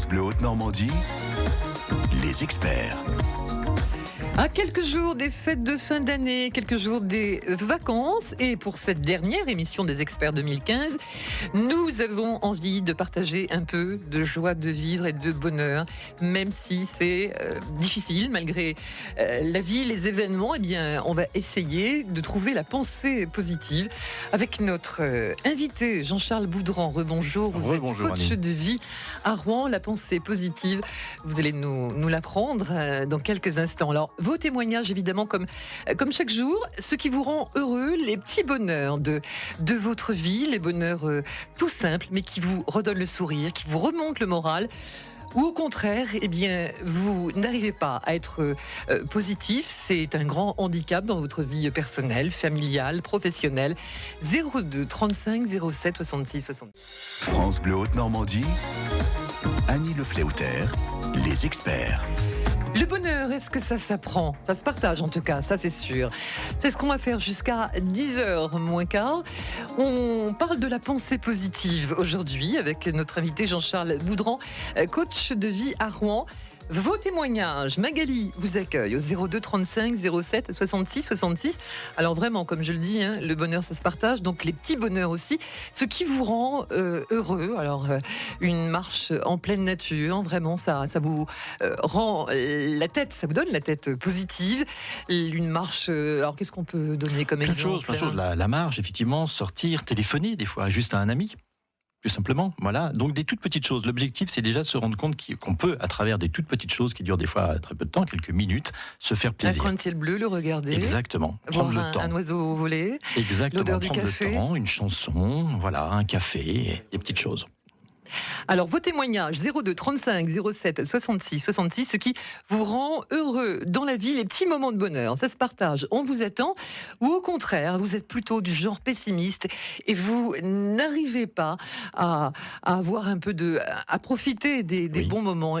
France Haute-Normandie, les experts. À quelques jours des fêtes de fin d'année, quelques jours des vacances, et pour cette dernière émission des experts 2015, nous avons envie de partager un peu de joie de vivre et de bonheur, même si c'est euh, difficile malgré euh, la vie, les événements. Eh bien, on va essayer de trouver la pensée positive avec notre euh, invité Jean-Charles Boudran. Rebonjour, vous êtes coach de vie à Rouen. La pensée positive, vous allez nous, nous l'apprendre dans quelques instants. Alors, vos témoignages, évidemment, comme, comme chaque jour, ce qui vous rend heureux, les petits bonheurs de, de votre vie, les bonheurs euh, tout simples, mais qui vous redonnent le sourire, qui vous remontent le moral ou au contraire, eh bien, vous n'arrivez pas à être euh, positif, c'est un grand handicap dans votre vie personnelle, familiale, professionnelle. 02 35 07 66 60. France Bleu Haute-Normandie, Annie Le les experts. Le bonheur, est-ce que ça s'apprend? Ça se partage en tout cas, ça c'est sûr. C'est ce qu'on va faire jusqu'à 10h moins quart. On parle de la pensée positive aujourd'hui avec notre invité Jean-Charles Boudran, coach de vie à Rouen. Vos témoignages, Magali vous accueille au 02 35 07 66 66. Alors vraiment, comme je le dis, hein, le bonheur ça se partage, donc les petits bonheurs aussi. Ce qui vous rend euh, heureux. Alors euh, une marche en pleine nature, vraiment ça, ça vous euh, rend la tête, ça vous donne la tête positive. Une marche. alors qu'est-ce qu'on peut donner comme exemple chose, plein de choses. La, la marche, effectivement, sortir, téléphoner des fois juste à un ami tout simplement. Voilà. Donc des toutes petites choses. L'objectif, c'est déjà de se rendre compte qu'on peut, à travers des toutes petites choses qui durent des fois très peu de temps, quelques minutes, se faire plaisir. Un ciel bleu, le regarder? Exactement. Prendre le temps. Un oiseau voler. Exactement. L'odeur du café. Le temps, une chanson, voilà, un café, des petites choses. Alors, vos témoignages 02 35 07 66 66, ce qui vous rend heureux dans la vie, les petits moments de bonheur, ça se partage, on vous attend. Ou au contraire, vous êtes plutôt du genre pessimiste et vous n'arrivez pas à, avoir un peu de. à profiter des, bons moments.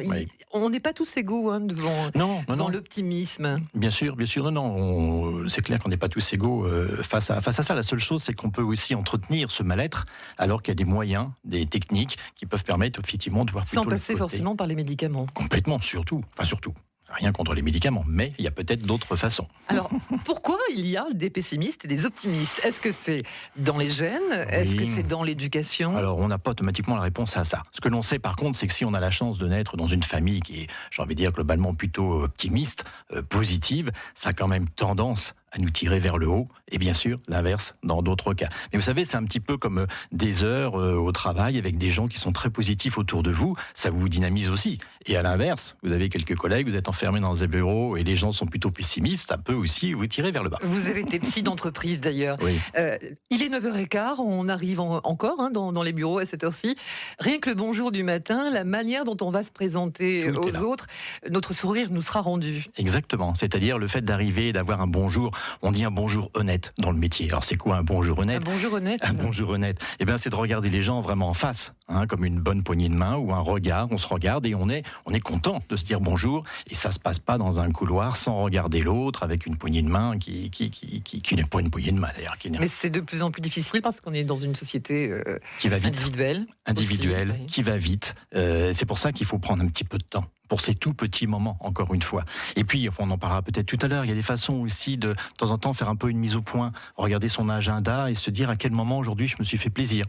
On n'est pas tous égaux hein, devant, non, l'optimisme. Bien sûr, bien sûr. Non, non. C'est clair qu'on n'est pas tous égaux euh, face, à, face à ça. La seule chose, c'est qu'on peut aussi entretenir ce mal-être alors qu'il y a des moyens, des techniques qui peuvent permettre effectivement de voir Sans passer forcément par les médicaments. Complètement, surtout. Enfin, surtout. Rien contre les médicaments, mais il y a peut-être d'autres façons. Alors, pourquoi il y a des pessimistes et des optimistes? Est-ce que c'est dans les gènes? Est-ce que c'est dans l'éducation? Alors, on n'a pas automatiquement la réponse à ça. Ce que l'on sait, par contre, c'est que si on a la chance de naître dans une famille qui est, j'ai envie de dire, globalement plutôt optimiste, euh, positive, ça a quand même tendance à nous tirer vers le haut, et bien sûr l'inverse dans d'autres cas. Mais vous savez, c'est un petit peu comme euh, des heures euh, au travail avec des gens qui sont très positifs autour de vous, ça vous dynamise aussi. Et à l'inverse, vous avez quelques collègues, vous êtes enfermés dans un bureau et les gens sont plutôt pessimistes, ça peut aussi vous tirer vers le bas. Vous avez été psy d'entreprise d'ailleurs. Oui. Euh, il est 9h15, on arrive encore hein, dans, les bureaux à cette heure-ci. Rien que le bonjour du matin, la manière dont on va se présenter aux autres, notre sourire nous sera rendu. Exactement, c'est-à-dire le fait d'arriver et d'avoir un bonjour on dit un bonjour honnête dans le métier. Alors c'est quoi un bonjour honnête Un bonjour honnête. Un bonjour honnête. Eh bien c'est de regarder les gens vraiment en face, hein, comme une bonne poignée de main ou un regard. On se regarde et on est, on est content de se dire bonjour. Et ça se passe pas dans un couloir sans regarder l'autre avec une poignée de main qui, qui, qui, qui, n'est pas une poignée de main d'ailleurs. Mais c'est de plus en plus difficile parce qu'on est dans une société euh, qui va vite. individuelle. Individuelle, qui va vite. Euh, c'est pour ça qu'il faut prendre un petit peu de temps pour ces tout petits moments, encore une fois. Et puis, on en parlera peut-être tout à l'heure, il y a des façons aussi de, de temps en temps, faire un peu une mise au point, regarder son agenda et se dire à quel moment aujourd'hui je me suis fait plaisir.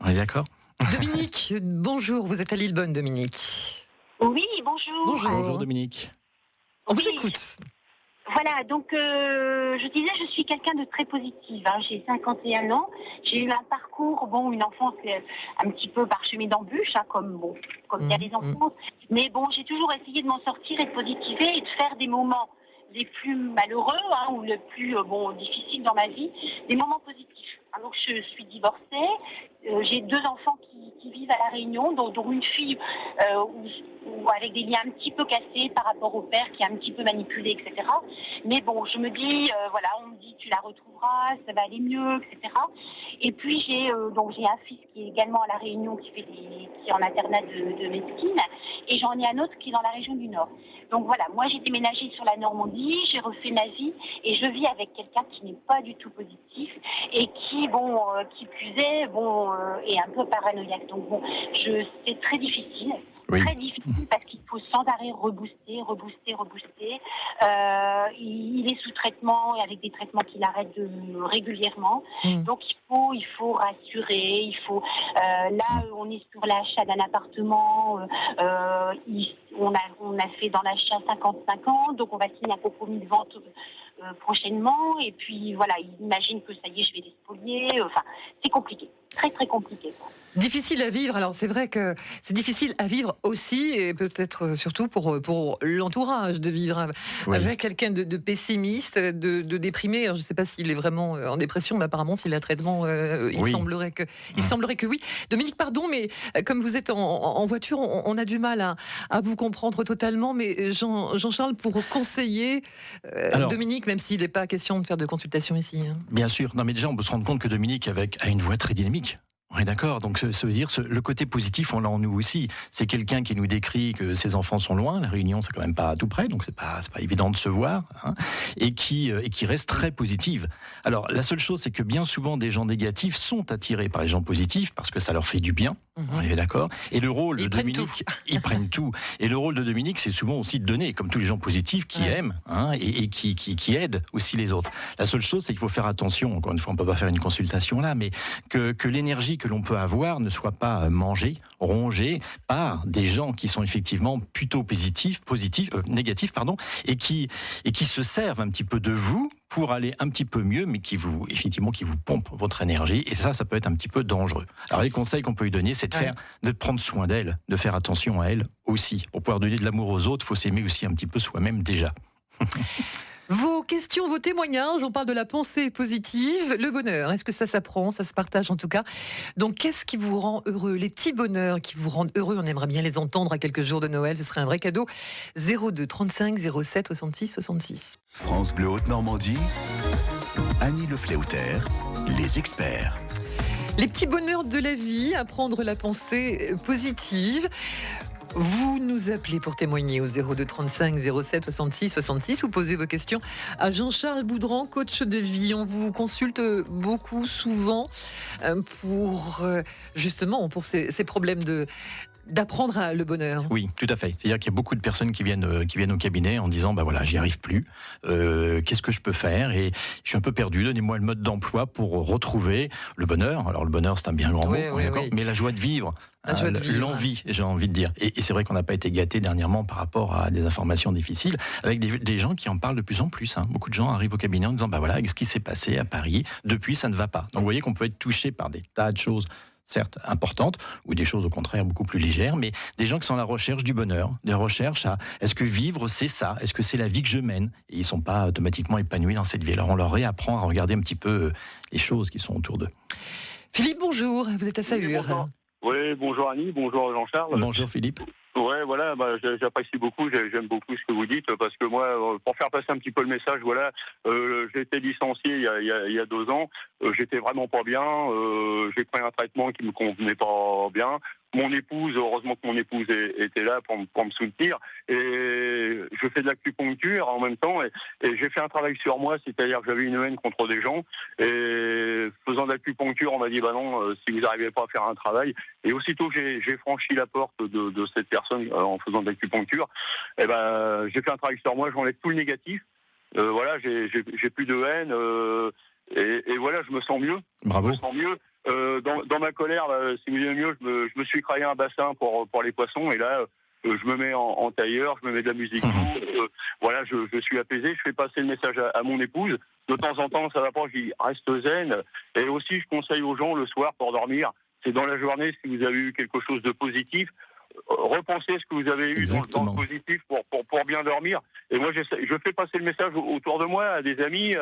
On est d'accord? Dominique, bonjour, vous êtes à Lillebonne, Dominique. Oui, bonjour. Bonjour, bonjour Dominique. On vous écoute. Voilà, donc euh, je disais, je suis quelqu'un de très positive. Hein. J'ai 51 ans, j'ai eu un parcours, bon, une enfance euh, un petit peu parsemée d'embûches, hein, comme bon, comme il y a des mmh. enfants. Mais bon, j'ai toujours essayé de m'en sortir et de positiver et de faire des moments les plus malheureux hein, ou les plus euh, bon difficiles dans ma vie, des moments positifs. Donc je suis divorcée, euh, j'ai deux enfants qui, vivent à la Réunion, dont, une fille euh, avec des liens un petit peu cassés par rapport au père qui est un petit peu manipulé, etc. Mais bon, je me dis, euh, voilà, on me dit tu la retrouveras, ça va aller mieux, etc. Et puis j'ai donc j'ai un fils qui est également à la Réunion, qui fait qui est en internat de, de médecine, et j'en ai un autre qui est dans la région du Nord. Donc voilà, moi j'ai déménagé sur la Normandie, j'ai refait ma vie, et je vis avec quelqu'un qui n'est pas du tout positif et qui, bon, qui plus est, bon, et un peu paranoïaque. Donc bon, c'est très difficile. Très difficile parce qu'il faut sans arrêt rebooster, rebooster, rebooster. Euh, il, est sous traitement et avec des traitements qu'il arrête régulièrement. Mm. Donc il faut, il faut rassurer. Il faut. Euh, là, on est sur l'achat d'un appartement. Euh, on a, on a fait dans l'achat 55 ans, donc on va signer un compromis de vente prochainement. Et puis voilà, il imagine que ça y est, je vais les spolier. Enfin, c'est compliqué, très très compliqué. Difficile à vivre. Alors c'est vrai que c'est difficile à vivre aussi, et peut-être surtout pour, pour l'entourage, de vivre avec quelqu'un de, pessimiste, de, déprimé. Alors, je ne sais pas s'il est vraiment euh, en dépression, mais apparemment s'il a traitement, euh, il, semblerait que, il mmh. semblerait que oui. Dominique, pardon, mais euh, comme vous êtes en, voiture, on, a du mal à, à, vous comprendre totalement. Mais Jean, Jean-Charles, pour conseiller Dominique, même s'il n'est pas question de faire de consultation ici. Hein. Bien sûr. Non, mais déjà, on peut se rendre compte que Dominique avec, a une voix très dynamique. Oui, d'accord. Donc, ça veut dire le côté positif, on l'a en nous aussi. C'est quelqu'un qui nous décrit que ses enfants sont loin. La Réunion, c'est quand même pas tout près, donc c'est pas pas évident de se voir, hein, et qui euh, et qui reste très positive. Alors, la seule chose, c'est que bien souvent, des gens négatifs sont attirés par les gens positifs parce que ça leur fait du bien. Mhm. On est d'accord. Et le rôle de Dominique, ils prennent tout. Et le rôle de Dominique, c'est souvent aussi de donner, comme tous les gens positifs qui aiment hein, et, qui, qui, qui aident aussi les autres. La seule chose, c'est qu'il faut faire attention. Encore une fois, on peut pas faire une consultation là, mais que que l'énergie que l'on peut avoir ne soit pas mangé, rongé par des gens qui sont effectivement plutôt positifs, positifs, euh, négatifs, pardon, et qui et qui se servent un petit peu de vous pour aller un petit peu mieux, mais qui vous effectivement qui vous pompe votre énergie. Et ça, ça peut être un petit peu dangereux. Alors les conseils qu'on peut lui donner, c'est de faire, de prendre soin d'elle, de faire attention à elle aussi. Pour pouvoir donner de l'amour aux autres, faut s'aimer aussi un petit peu soi-même déjà. Vos questions, vos témoignages, on parle de la pensée positive, le bonheur. Est-ce que ça s'apprend, ça se partage en tout cas? Donc, qu'est-ce qui vous rend heureux? Les petits bonheurs qui vous rendent heureux, on aimerait bien les entendre à quelques jours de Noël, ce serait un vrai cadeau. 02 35 07 66 66. France Bleu Haute-Normandie, Annie Le les experts. Les petits bonheurs de la vie, apprendre la pensée positive. Vous nous appelez pour témoigner au 02 35 07 66 66 ou poser vos questions à Jean-Charles Boudran, coach de vie. On vous consulte beaucoup, souvent, euh, pour euh, justement pour ces, problèmes de, d'apprendre le bonheur. Oui, tout à fait. C'est-à-dire qu'il y a beaucoup de personnes qui viennent, euh, qui viennent au cabinet en disant, bah voilà, j'y arrive plus. Qu'est-ce que je peux faire? Et je suis un peu perdu. Donnez-moi le mode d'emploi pour retrouver le bonheur. Alors le bonheur, c'est un bien grand mot, mais la joie de vivre, euh, l'envie, j'ai envie de dire. Et, c'est vrai qu'on n'a pas été gâté dernièrement par rapport à des informations difficiles, avec des, gens qui en parlent de plus en plus. Hein. Beaucoup de gens arrivent au cabinet en disant, bah voilà, ce qui s'est passé à Paris, depuis ça ne va pas. Donc vous voyez qu'on peut être touché par des tas de choses certes importantes, ou des choses au contraire beaucoup plus légères, mais des gens qui sont à la recherche du bonheur, des recherches à est-ce que vivre c'est ça, est-ce que c'est la vie que je mène, et ils sont pas automatiquement épanouis dans cette vie. Alors on leur réapprend à regarder un petit peu euh, les choses qui sont autour d'eux. Philippe, bonjour, vous êtes à Sahure. Oui, bonjour Annie, bonjour Jean-Charles. Bonjour Philippe. Ouais, voilà, bah, j'apprécie beaucoup, j'aime beaucoup ce que vous dites, parce que moi, euh, pour faire passer un petit peu le message, voilà, euh, j'ai licencié il y, a, il, y a, deux ans, euh, j'étais vraiment pas bien, euh, j'ai pris un traitement qui me convenait pas bien, mon épouse, heureusement que mon épouse était là pour, me soutenir. Et je fais de l'acupuncture en même temps. Et, j'ai fait un travail sur moi, c'est-à-dire que j'avais une haine contre des gens. Et faisant de l'acupuncture, on m'a dit, bah non, euh, si vous n'arrivez pas à faire un travail. Et aussitôt j'ai franchi la porte de, cette personne euh, en faisant de l'acupuncture, et eh ben, j'ai fait un travail sur moi, j'enlève tout le négatif. Euh, voilà, j'ai plus de haine. et, voilà, je me sens mieux. Bravo. Je me sens mieux. Euh, dans, ma colère, si vous voulez mieux, je me, suis créé un bassin pour, pour les poissons et là, euh, je me mets en, tailleur, je me mets de la musique. Mhm. Euh, voilà, je, suis apaisé, je fais passer le message à, mon épouse. De temps en temps, ça va pas, je dis reste zen. Et aussi, je conseille aux gens le soir pour dormir, c'est dans la journée, si vous avez eu quelque chose de positif, repensez ce que vous avez eu dans, le positif pour, pour, bien dormir. Et moi, je fais passer le message autour de moi à des amis,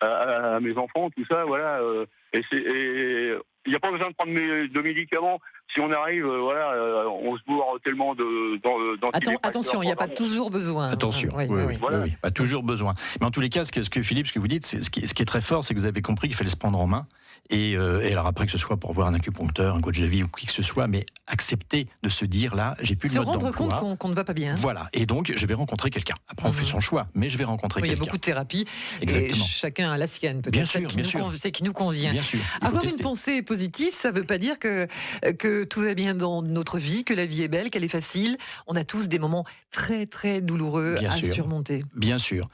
à, mes enfants, tout ça, voilà. Et il n'y a pas besoin de prendre de médicaments si on arrive, euh, voilà, euh, on se bourre tellement de. Dans, attention, il n'y a pas toujours besoin. Attention, oui, oui, oui, pas toujours besoin. Mais en tous les cas, ce que, ce que Philippe, ce que vous dites, ce qui, ce qui est très fort, c'est que vous avez compris qu'il fallait se prendre en main. Euh, et, alors après que ce soit pour voir un acupuncteur, un coach de vie ou qui que ce soit, mais accepter de se dire là, j'ai plus de mode Se rendre compte qu'on ne va pas bien. Voilà. Et donc je vais rencontrer quelqu'un. Après on fait mhm. son choix, mais je vais rencontrer quelqu'un. Il y a beaucoup de thérapies. Exactement. Et chacun a la sienne peut-être. Bien sûr, bien sûr. C'est qui nous convient. Bien Avoir une pensée positive, ça ne veut pas dire que que tout va bien dans notre vie, que la vie est belle. belle, qu'elle est facile. On a tous des moments très très douloureux à surmonter. Bien sûr.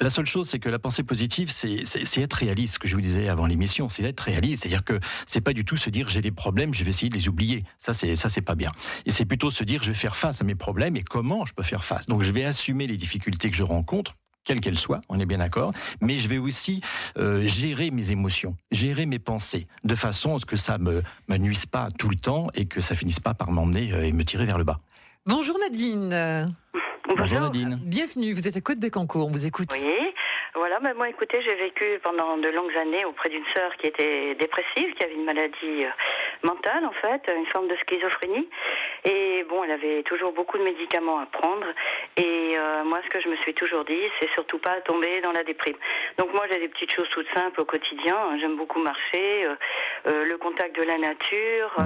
La seule chose, c'est que la pensée positive, c'est être réaliste, ce que je vous disais avant l'émission, c'est être réaliste. C'est-à-dire que c'est pas du tout se dire j'ai des problèmes, je vais essayer de les oublier. Ça, c'est ça, c'est pas bien. Et c'est plutôt se dire je vais faire face à mes problèmes et comment je peux faire face. Donc je vais assumer les difficultés que je rencontre quelles qu'elles soient, on est bien d'accord, mais je vais aussi euh, gérer mes émotions, gérer mes pensées, de façon à ce que ça me, me nuise pas tout le temps et que ça finisse pas par m'emmener euh, et me tirer vers le bas. Bonjour Nadine. Bonjour, Nadine. Bienvenue, vous êtes à Côte-Bécancourt, on vous écoute. Oui. Voilà, mais moi, écoutez, j'ai vécu pendant de longues années auprès d'une sœur qui était dépressive, qui avait une maladie euh, mentale, en fait, une forme de schizophrénie. Et bon, elle avait toujours beaucoup de médicaments à prendre. Et euh, moi, ce que je me suis toujours dit, c'est surtout pas tomber dans la déprime. Donc moi, j'ai des petites choses toutes simples au quotidien. J'aime beaucoup marcher, euh, le contact de la nature.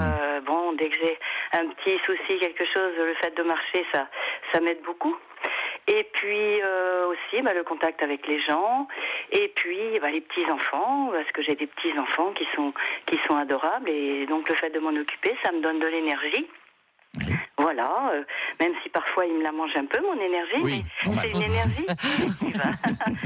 bon, dès que j'ai un petit souci, quelque chose, le fait de marcher, ça, ça m'aide beaucoup. Et puis euh, aussi bah, le contact avec les gens. Et puis bah, les petits enfants, parce que j'ai des petits enfants qui sont qui sont adorables. Et donc le fait de m'en occuper, ça me donne de l'énergie. Voilà, euh, même si parfois il me la mange un peu, mon énergie, mais c'est une énergie positive.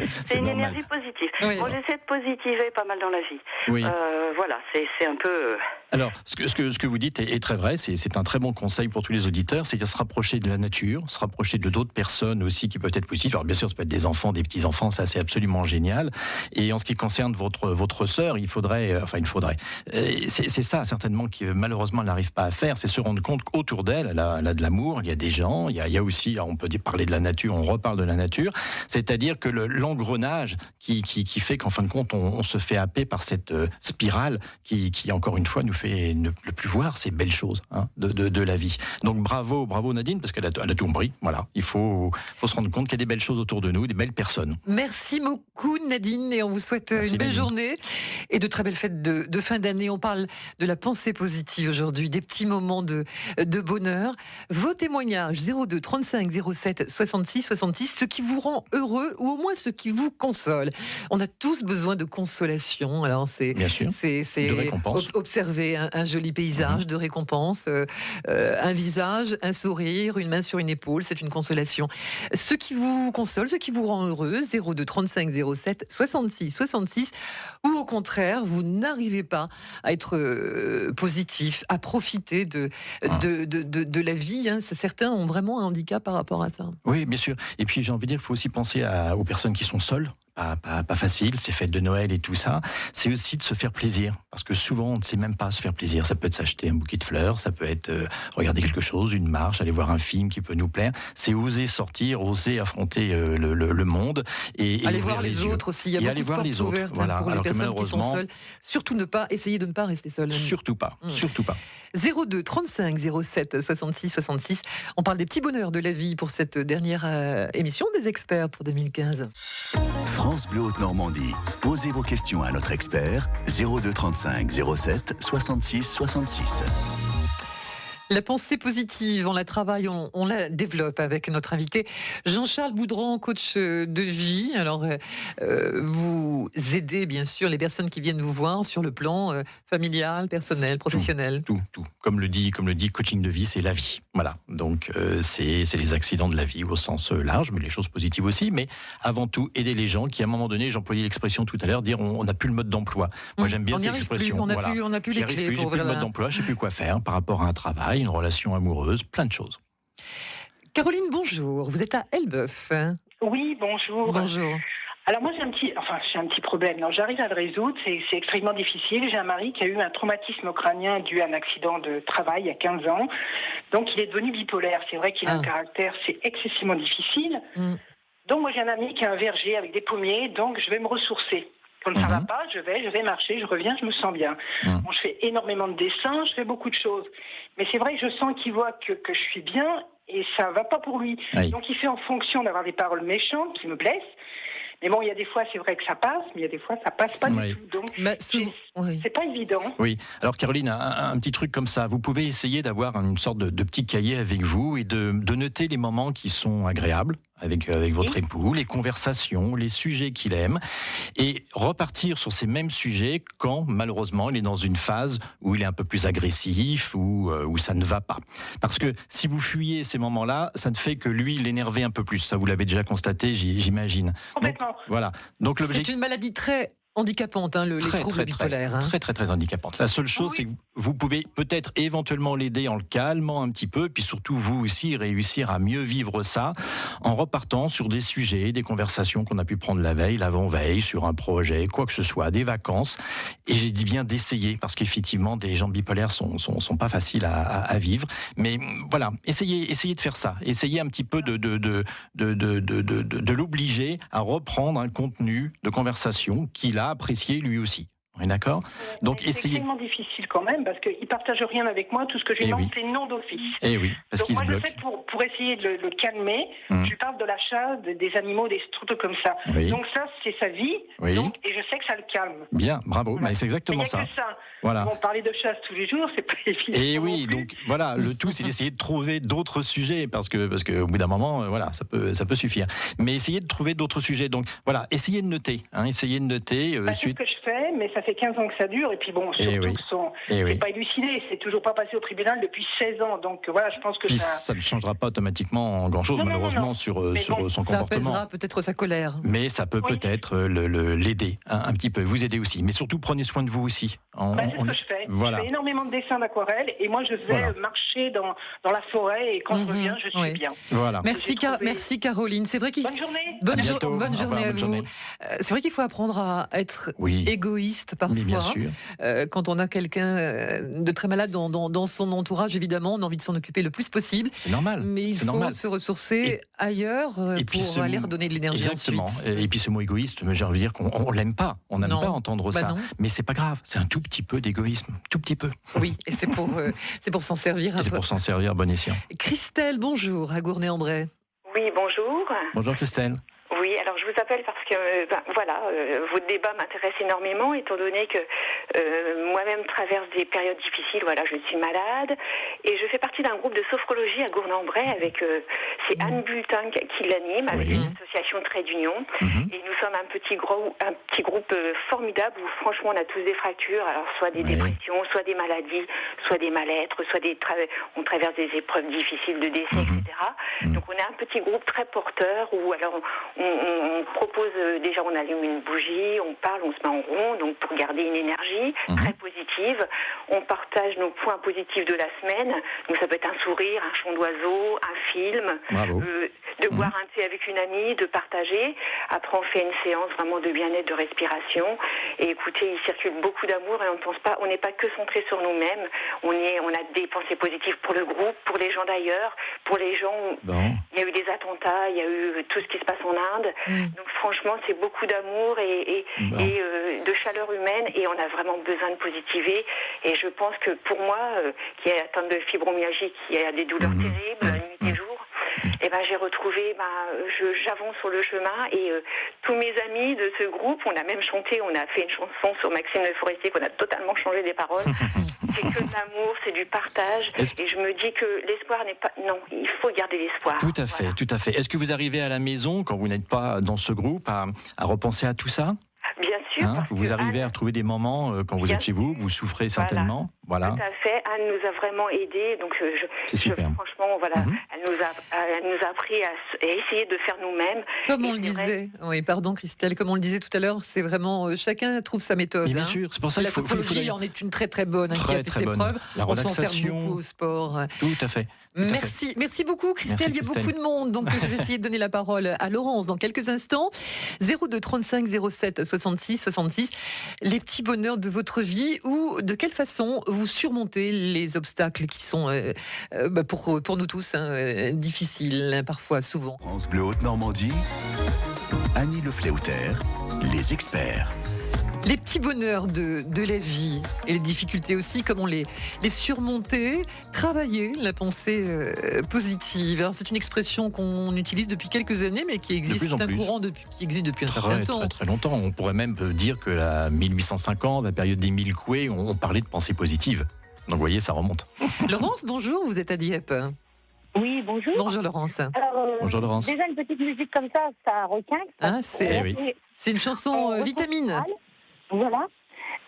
c'est une énergie positive. Moi, j'essaie de positiver pas mal dans la vie. Euh, voilà, c'est un peu. Alors, ce que, vous dites est, très vrai, c'est un très bon conseil pour tous les auditeurs, c'est de se rapprocher de la nature, se rapprocher de d'autres personnes aussi qui peuvent être positives. Alors bien sûr, ça peut être des enfants, des petits-enfants, ça c'est absolument génial. Et en ce qui concerne votre, sœur, il faudrait, euh, enfin il faudrait, euh, c'est ça certainement qui malheureusement n'arrive pas à faire, c'est se rendre compte qu'autour d'elle, elle, a, de l'amour, il y a des gens, il y a, aussi, on peut parler de la nature, on reparle de la nature, c'est-à-dire que l'engrenage qui, qui, qui, fait qu'en fin de compte on, se fait happer par cette euh, spirale qui, qui encore une fois nous fait ne, plus voir ces belles choses hein, de, de, la vie. Donc bravo, bravo Nadine, parce qu'elle a, elle a tout compris. Voilà, il faut, faut se rendre compte qu'il y a des belles choses autour de nous, des belles personnes. Merci beaucoup Nadine, et on vous souhaite une belle journée et de très belles fêtes de, de fin d'année. On parle de la pensée positive aujourd'hui, des petits moments de, de bonheur. Vos témoignages 02 35 07 66 66, ce qui vous rend heureux ou au moins ce qui vous console. On a tous besoin de consolation. Alors c'est, c'est, c'est un, joli paysage mhm. de récompense, euh, euh, un visage, un sourire, une main sur une épaule, c'est une consolation. Ce qui vous console, ce qui vous rend heureux, 02 35 07 66 66, ou au contraire, vous n'arrivez pas à être euh, positif, à profiter de, ah. de, de, de, la vie. Hein. Certains ont vraiment un handicap par rapport à ça. Oui, bien sûr. Et puis j'ai envie de dire qu'il faut aussi penser à, aux personnes qui sont seules pas, pas, facile, ces fêtes de Noël et tout ça, c'est aussi de se faire plaisir. Parce que souvent, on ne sait même pas se faire plaisir. Ça peut être s'acheter un bouquet de fleurs, ça peut être euh, regarder quelque chose, une marche, aller voir un film qui peut nous plaire. C'est oser sortir, oser affronter euh, le, le, monde et, aller voir les, autres aussi. Il y a beaucoup de voir les autres. Hein, voilà. pour les personnes qui sont seules. Surtout ne pas essayer de ne pas rester seul. Surtout pas. Hmm. Surtout pas. 02 35 07 66 66. On parle des petits bonheurs de la vie pour cette dernière euh, émission des experts pour 2015. France Bleu Haute-Normandie. Posez vos questions à notre expert 02 35 07 66 66. La pensée positive, on la travaille, on, la développe avec notre invité Jean-Charles Boudran, coach de vie. Alors, euh, euh, vous aidez bien sûr les personnes qui viennent vous voir sur le plan euh, familial, personnel, professionnel. Tout, tout, Comme le dit, comme le dit, coaching de vie, c'est la vie. Voilà. Donc, c'est les accidents de la vie au sens large, mais les choses positives aussi. Mais avant tout, aider les gens qui, à un moment donné, j'employais l'expression tout à l'heure, dire on n'a plus le mode d'emploi. Moi, mmh. j'aime bien cette expression. On n'a plus, on les clés. Plus, plus le mode d'emploi, je sais plus quoi faire par rapport à un travail une relation amoureuse, plein de choses. Caroline, bonjour. Vous êtes à Elbeuf. Oui, bonjour. Bonjour. Alors moi j'ai un petit, enfin j'ai un petit problème. Non, j'arrive à le résoudre. C'est, extrêmement difficile. J'ai un mari qui a eu un traumatisme crânien dû à un accident de travail il y a 15 ans. Donc il est devenu bipolaire. C'est vrai qu'il a un ah. caractère, c'est excessivement difficile. Mm. Donc moi j'ai un ami qui a un verger avec des pommiers. Donc je vais me ressourcer. Quand ça ne va mhm. pas, je vais, je vais marcher, je reviens, je me sens bien. Bon, je fais énormément de dessins, je fais beaucoup de choses. Mais c'est vrai que je sens qu'il voit que, que je suis bien et ça va pas pour lui. Donc il fait en fonction d'avoir des paroles méchantes qui me blessent. Mais bon, il y a des fois, c'est vrai que ça passe, mais il y a des fois, ça passe pas du tout. Donc, c'est pas évident. Oui. Alors, Caroline, un, petit truc comme ça. Vous pouvez essayer d'avoir une sorte de, petit cahier avec vous et de, de, noter les moments qui sont agréables, avec, avec votre époux, les conversations, les sujets qu'il aime, et repartir sur ces mêmes sujets quand malheureusement il est dans une phase où il est un peu plus agressif ou euh, où ça ne va pas. Parce que si vous fuyez ces moments-là, ça ne fait que lui l'énerver un peu plus. Ça vous l'avez déjà constaté, j'imagine. Voilà. Donc c'est une maladie très handicapante, hein, le, très, les troubles très, hein. Très, très, très handicapante. La seule chose, c'est que vous pouvez peut-être éventuellement l'aider en le calmant un petit peu, puis surtout vous aussi réussir à mieux vivre ça en repartant sur des sujets, des conversations qu'on a pu prendre la veille, l'avant-veille, sur un projet, quoi que ce soit, des vacances. Et j'ai dit bien d'essayer, parce qu'effectivement, des gens bipolaires sont, sont, sont pas faciles à, à, vivre. Mais voilà, essayez, essayez de faire ça. Essayez un petit peu de, de, de, de, de, de, de, de l'obliger à reprendre un contenu de conversation qu'il a apprécié lui aussi. D'accord Donc C'est extrêmement difficile quand même parce qu'il ne partage rien avec moi. Tout ce que je lui demande, c'est non d'office. Et eh oui, parce Donc moi, je fais pour, pour essayer de le, calmer. Hum. Je parle de la chasse, des animaux, des trucs comme ça. Donc ça, c'est sa vie. Donc, et je sais que ça le calme. Bien, bravo. Mais c'est exactement ça. ça. Voilà. parler de chasse tous les jours, c'est pas évident. Et oui, donc voilà, le tout, c'est d'essayer de trouver d'autres sujets parce que parce qu'au bout d'un moment, euh, voilà, ça peut ça peut suffire. Mais essayez de trouver d'autres sujets. Donc voilà, essayez de noter. Hein, essayez de noter. Euh, bah, c'est ce que je fais, mais ça fait 15 ans que ça dure. Et puis bon, eh surtout, oui. son, eh pas élucidé. C'est toujours pas passé au tribunal depuis 16 ans. Donc voilà, je pense que ça. Ça ne changera pas automatiquement grand-chose, malheureusement, sur, euh, sur son comportement. Ça apaisera peut-être sa colère. Mais ça peut peut-être euh, l'aider un, petit peu, vous aider aussi. Mais surtout, prenez soin de vous aussi. Bah, c'est ce que je fais. Voilà. Je fais énormément de dessins d'aquarelle et moi, je vais marcher dans, dans la forêt et quand je mhm. reviens, je suis bien. Voilà. Merci, merci Caroline. C'est vrai qu'il. Bonne journée. Bonne, bonne journée à vous. Euh, c'est vrai qu'il faut apprendre à être égoïste parfois. bien sûr. Euh, quand on a quelqu'un euh, de très malade dans, son entourage, évidemment, on a envie de s'en occuper le plus possible. C'est normal. Mais il faut se ressourcer ailleurs euh, pour aller redonner de l'énergie Exactement. Et puis ce mot égoïste, j'ai envie de dire qu'on l'aime pas. On n'aime pas entendre bah ça. Mais c'est pas grave. C'est un tout petit peu d'égoïsme. Tout petit peu. Oui, et c'est pour, c'est pour s'en servir. C'est pour s'en servir, bon escient. Christelle, bonjour, à Gournay-en-Bray. Oui, bonjour. Bonjour Christelle. Vous appelle parce que euh, ben, voilà, euh, votre débat m'intéresse énormément étant donné que euh, moi-même traverse des périodes difficiles. Voilà, je suis malade et je fais partie d'un groupe de sophrologie à Gournay-en-Bray avec c'est Anne Bultin qui l'anime avec une association Trait d'Union mhm. et nous sommes un petit gros un petit groupe formidable où franchement on a tous des fractures, alors soit des dépressions, soit des maladies, soit des mal-être, soit des on traverse des épreuves difficiles de décès, mhm. etc. Mhm. Donc on est un petit groupe très porteur où alors on, on, propose euh, déjà, on allume une bougie, on parle, on se met en rond, donc pour garder une énergie mhm. très positive. On partage nos points positifs de la semaine. Donc ça peut être un sourire, un chant d'oiseau, un film, euh, de boire mhm. un thé avec une amie, de partager. Après, on fait une séance vraiment de bien-être, de respiration. Et écoutez, il circule beaucoup d'amour et on ne pense pas, on n'est pas que centré sur nous-mêmes. On est, on a des pensées positives pour le groupe, pour les gens d'ailleurs, pour les gens. Il y a eu des attentats, il y a eu tout ce qui se passe en Inde. Mm. Donc franchement, c'est beaucoup d'amour et, euh, de chaleur humaine et on a vraiment besoin de positiver. Et je pense que pour moi, euh, qui est atteinte de fibromyalgie, qui a des douleurs mm. terribles, mm. nuit et jour, et eh ben j'ai retrouvé, ben, j'avance sur le chemin et euh, tous mes amis de ce groupe, on a même chanté, on a fait une chanson sur Maxime Le Forestier qu'on a totalement changé des paroles. c'est que de l'amour, c'est du partage et je me dis que l'espoir n'est pas, non, il faut garder l'espoir. Tout à fait, tout à fait. Est-ce que vous arrivez à la maison quand vous n'êtes pas dans ce groupe à, à repenser à tout ça? Sûr. Hein, vous arrivez à retrouver des moments euh, quand vous êtes chez vous, vous souffrez certainement. Voilà. Tout à fait. Anne nous a vraiment aidés. Donc, je, je, franchement, voilà, mhm. elle, nous a, elle nous a appris à, essayer de faire nous-mêmes. Comme on le disait, oui, pardon Christelle, comme on le disait tout à l'heure, c'est vraiment euh, chacun trouve sa méthode. bien hein. sûr, c'est pour ça La sophrologie en est une très très bonne, hein, qui a fait ses preuves. La on s'en sert beaucoup au sport. Tout à fait. Merci, merci beaucoup Christelle. il y a beaucoup de monde, donc je vais essayer de donner la parole à Laurence dans quelques instants. 02 35 07 66 66. Les petits bonheurs de votre vie ou de quelle façon vous surmontez les obstacles qui sont euh, euh, bah, pour, pour nous tous hein, euh, difficiles, hein, parfois, souvent. France Bleu Haute-Normandie, Annie Le les experts. Les petits bonheurs de, de, la vie et les difficultés aussi, comment les, les surmonter, travailler la pensée euh, positive. C'est une expression qu'on utilise depuis quelques années, mais qui existe, un courant depuis, qui existe depuis un certain temps. Très, très longtemps. On pourrait même dire que la 1850, la période des mille couets, on, parlait de pensée positive. Donc vous voyez, ça remonte. Laurence, bonjour, vous êtes à Dieppe. Oui, bonjour. Bonjour Laurence. Alors, euh, Bonjour Laurence. Déjà, une petite musique comme ça, ça requinque. Ah, c'est Eh oui. C'est une chanson euh, Euh, vitamine. Voilà.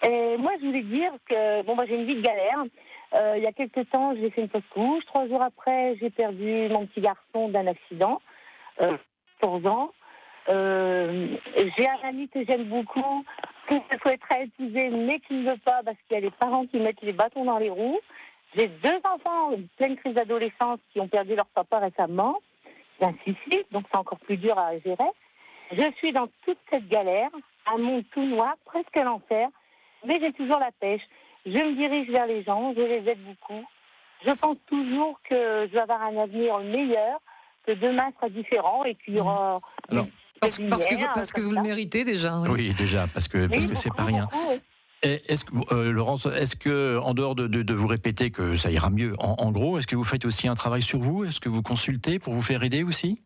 Et moi, je voulais dire que bon, moi, j'ai une vie de galère. Euh, il y a quelques temps, j'ai fait une fausse couche. Trois jours après, j'ai perdu mon petit garçon d'un accident, euh, 14 ans. Euh, j'ai un ami que j'aime beaucoup, que je souhaiterais épouser, mais qui ne veut pas parce qu'il y a les parents qui mettent les bâtons dans les roues. J'ai deux enfants en pleine crise d'adolescence qui ont perdu leur papa récemment. C'est un suicide, donc c'est encore plus dur à gérer. Je suis dans toute cette galère, un monde tout noir, presque l'enfer, mais j'ai toujours la pêche. Je me dirige vers les gens, je les aide beaucoup. Je pense toujours que je vais avoir un avenir meilleur, que demain sera différent et qu'il y aura. Alors, des Parce, parce que, parce que vous ça. le méritez déjà. oui. Oui, déjà, parce que parce Oui, que c'est pas rien. beaucoup, oui. Et Est-ce que euh, Laurence, est-ce que en dehors de, de- de vous répéter que ça ira mieux, en, en gros, est-ce que vous faites aussi un travail sur vous? Est-ce que vous consultez pour vous faire aider aussi?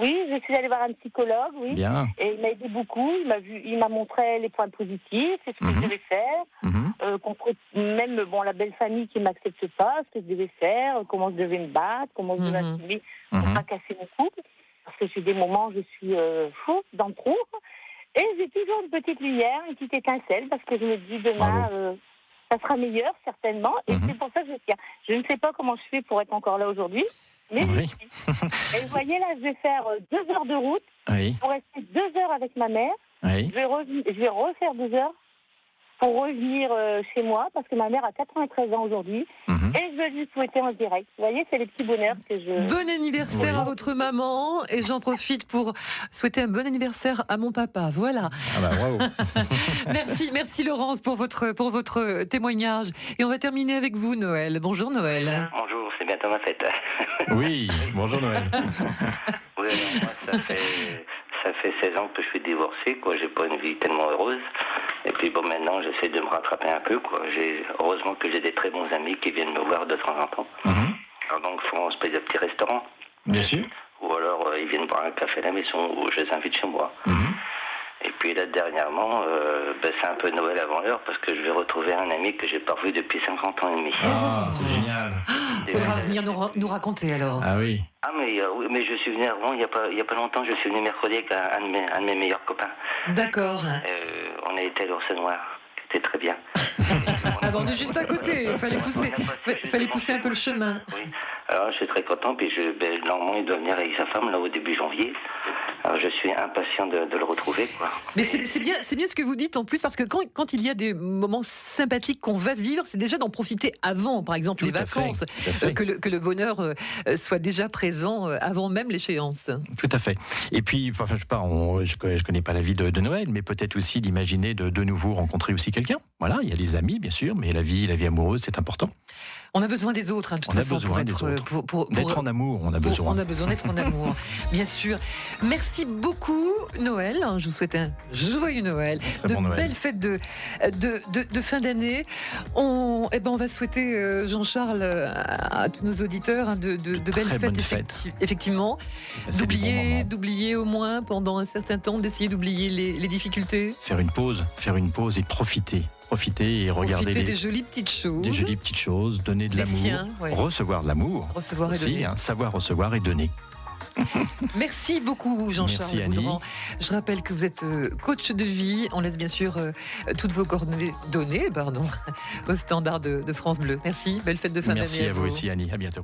Oui, je suis allée voir un psychologue, oui. Bien. Et il m'a aidé beaucoup. Il m'a vu, il m'a montré les points positifs, c'est ce que Mhm. je devais faire. Mhm. euh, contre même bon la belle famille qui m'accepte pas, ce que je devais faire, euh, comment je devais me battre, comment je devais Mhm. m'assumer pour pas casser mon couple, parce que j'ai des moments où je suis euh, fou dans le trou. Et j'ai toujours une petite lumière, une petite étincelle, parce que je me dis demain, euh, ça sera meilleur certainement. Et c'est pour ça que je tiens. Je ne sais pas comment je fais pour être encore là aujourd'hui, mais Oui. Et vous voyez là, je vais faire euh, deux heures de route Oui, pour rester deux heures avec ma mère. oui. Je vais, je vais refaire deux heures pour revenir euh, chez moi parce que ma mère a 93 ans aujourd'hui Mhm. et je veux lui souhaiter en direct. Vous voyez, c'est les petits bonheurs que je. Bon anniversaire Oui. à votre maman et j'en profite pour souhaiter un bon anniversaire à mon papa. Voilà. Ah bah bravo. Merci, merci Laurence pour votre pour votre témoignage et on va terminer avec vous Noël. Bonjour Noël. Bonjour, c'est bientôt ma fête. Oui. Bonjour Noël. Oui, moi, ça fait, ça fait 16 ans que je suis divorcé, quoi. J'ai pas une vie tellement heureuse. Et puis bon, maintenant, j'essaie de me rattraper un peu, quoi. J'ai, heureusement que j'ai des très bons amis qui viennent me voir de temps en temps. Mhm. Alors donc, on se paye des petits restaurants. Bien sûr. Ou alors, euh, ils viennent boire un café à la maison, ou je les invite chez moi. Mhm. Et puis là, dernièrement, euh, ben, c'est un peu Noël avant l'heure, parce que je vais retrouver un ami que j'ai pas vu depuis 50 ans et demi. Ah, c'est génial. Faudra venir nous, ra- nous raconter alors. Ah oui. Ah mais euh, oui, mais je suis venu avant, il y a pas, il y a pas longtemps, je suis venu mercredi avec un, un de, mes, un de mes meilleurs copains. D'accord. Euh, on a été à l'Ours Noir, c'était très bien. Ah bon, on est juste à côté. Fallait pousser, fa- fallait pousser un peu le chemin. Oui. Alors je suis très content, puis je, ben, normalement il doit venir avec sa femme là au début janvier. Alors je suis impatient de, de le retrouver quoi. Mais c'est bien, c'est bien ce que vous dites en plus parce que quand, quand il y a des moments sympathiques qu'on va vivre, c'est déjà d'en profiter avant, par exemple les Tout vacances, fait. que, le, que le bonheur euh, soit déjà présent euh, avant même l'échéance. Tout à fait. Et puis, enfin, je sais pas, on- je, connais, je connais pas la vie de, de Noël, mais peut-être aussi d'imaginer de, de nouveau rencontrer aussi quelqu'un. Voilà, il y a les amis, bien sûr, mais la vie, la vie amoureuse, c'est important. On a besoin des autres, hein, de toute On a façon, besoin pour des être, autres. pour- pour- pour- D'être en amour, on a besoin. On a besoin d'être en amour, bien sûr. Merci beaucoup, Noël. Je vous souhaite un joyeux Noël, de bon Noël. belles fêtes de, de, de, de fin d'année. On, eh ben, on va souhaiter, euh, Jean-Charles, euh, à, à tous nos auditeurs, hein, de, de- de belles Très fêtes, effecti- effectivement. D'oublier, d'oublier au moins pendant un certain temps, d'essayer d'oublier les, les difficultés. Faire une pause, faire une pause et profiter. Profiter et regarder Profiter les, des jolies petites choses. des jolies petites choses, donner de l'amour, ouais. recevoir de l'amour. Recevoir et Aussi, donner. hein, savoir recevoir et donner. Merci beaucoup Jean-Charles Merci, Annie. Boudran. Je rappelle que vous êtes euh, coach de vie. On laisse bien sûr euh, toutes vos coordonnées données pardon, au standard de, de France Bleu. Merci, belle fête de fin d'année. Merci à vous aussi, Annie. À bientôt.